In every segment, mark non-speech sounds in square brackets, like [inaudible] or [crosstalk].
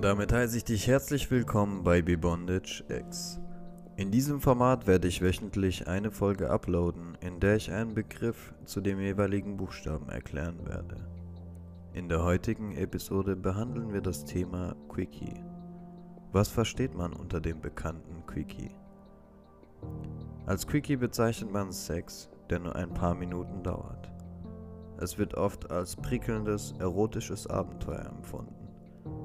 Und damit heiße ich dich herzlich willkommen bei Bebondage X. In diesem Format werde ich wöchentlich eine Folge uploaden, in der ich einen Begriff zu dem jeweiligen Buchstaben erklären werde. In der heutigen Episode behandeln wir das Thema Quickie. Was versteht man unter dem bekannten Quickie? Als Quickie bezeichnet man Sex, der nur ein paar Minuten dauert. Es wird oft als prickelndes, erotisches Abenteuer empfunden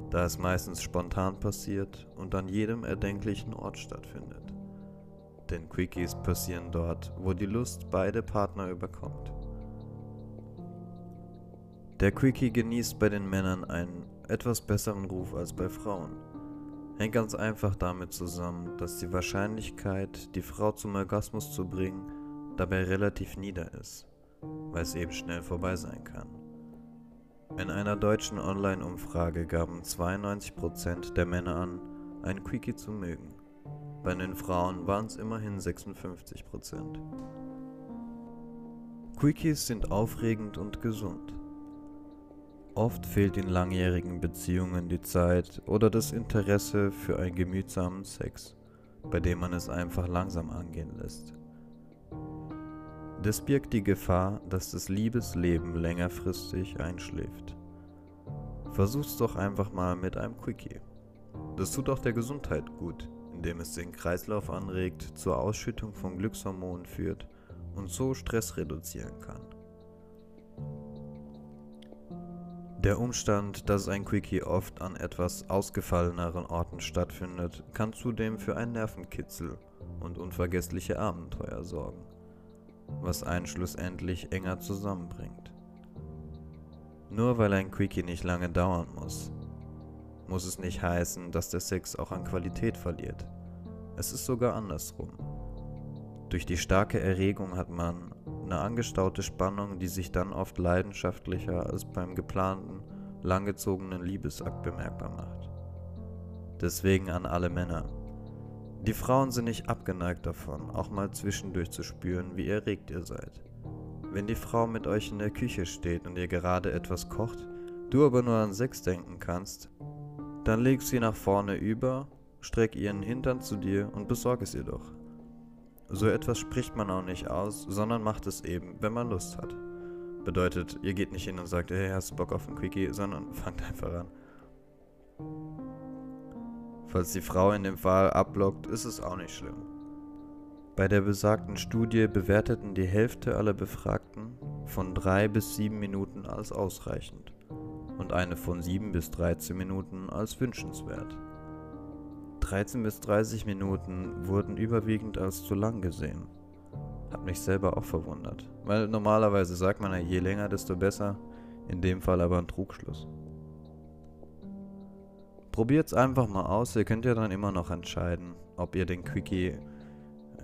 da es meistens spontan passiert und an jedem erdenklichen Ort stattfindet. Denn Quickies passieren dort, wo die Lust beide Partner überkommt. Der Quickie genießt bei den Männern einen etwas besseren Ruf als bei Frauen. Hängt ganz einfach damit zusammen, dass die Wahrscheinlichkeit, die Frau zum Orgasmus zu bringen, dabei relativ nieder ist, weil es eben schnell vorbei sein kann. In einer deutschen Online-Umfrage gaben 92% der Männer an, ein Quickie zu mögen. Bei den Frauen waren es immerhin 56%. Quickies sind aufregend und gesund. Oft fehlt in langjährigen Beziehungen die Zeit oder das Interesse für einen gemütsamen Sex, bei dem man es einfach langsam angehen lässt. Das birgt die Gefahr, dass das Liebesleben längerfristig einschläft. Versuch's doch einfach mal mit einem Quickie. Das tut auch der Gesundheit gut, indem es den Kreislauf anregt, zur Ausschüttung von Glückshormonen führt und so Stress reduzieren kann. Der Umstand, dass ein Quickie oft an etwas ausgefalleneren Orten stattfindet, kann zudem für einen Nervenkitzel und unvergessliche Abenteuer sorgen was einen schlussendlich enger zusammenbringt. Nur weil ein Quickie nicht lange dauern muss, muss es nicht heißen, dass der Sex auch an Qualität verliert. Es ist sogar andersrum. Durch die starke Erregung hat man eine angestaute Spannung, die sich dann oft leidenschaftlicher als beim geplanten, langgezogenen Liebesakt bemerkbar macht. Deswegen an alle Männer. Die Frauen sind nicht abgeneigt davon, auch mal zwischendurch zu spüren, wie erregt ihr seid. Wenn die Frau mit euch in der Küche steht und ihr gerade etwas kocht, du aber nur an Sex denken kannst, dann leg sie nach vorne über, streck ihren Hintern zu dir und besorg es ihr doch. So etwas spricht man auch nicht aus, sondern macht es eben, wenn man Lust hat. Bedeutet, ihr geht nicht hin und sagt, hey, hast du Bock auf ein Quickie, sondern [laughs] fangt einfach an. Falls die Frau in dem Fall abblockt, ist es auch nicht schlimm. Bei der besagten Studie bewerteten die Hälfte aller Befragten von 3 bis 7 Minuten als ausreichend und eine von 7 bis 13 Minuten als wünschenswert. 13 bis 30 Minuten wurden überwiegend als zu lang gesehen. Hat mich selber auch verwundert, weil normalerweise sagt man ja, je länger, desto besser, in dem Fall aber ein Trugschluss. Probiert es einfach mal aus. Ihr könnt ja dann immer noch entscheiden, ob ihr den Quickie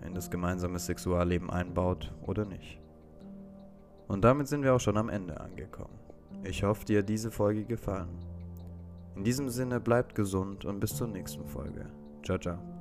in das gemeinsame Sexualleben einbaut oder nicht. Und damit sind wir auch schon am Ende angekommen. Ich hoffe, dir hat diese Folge gefallen. In diesem Sinne bleibt gesund und bis zur nächsten Folge. Ciao, ciao.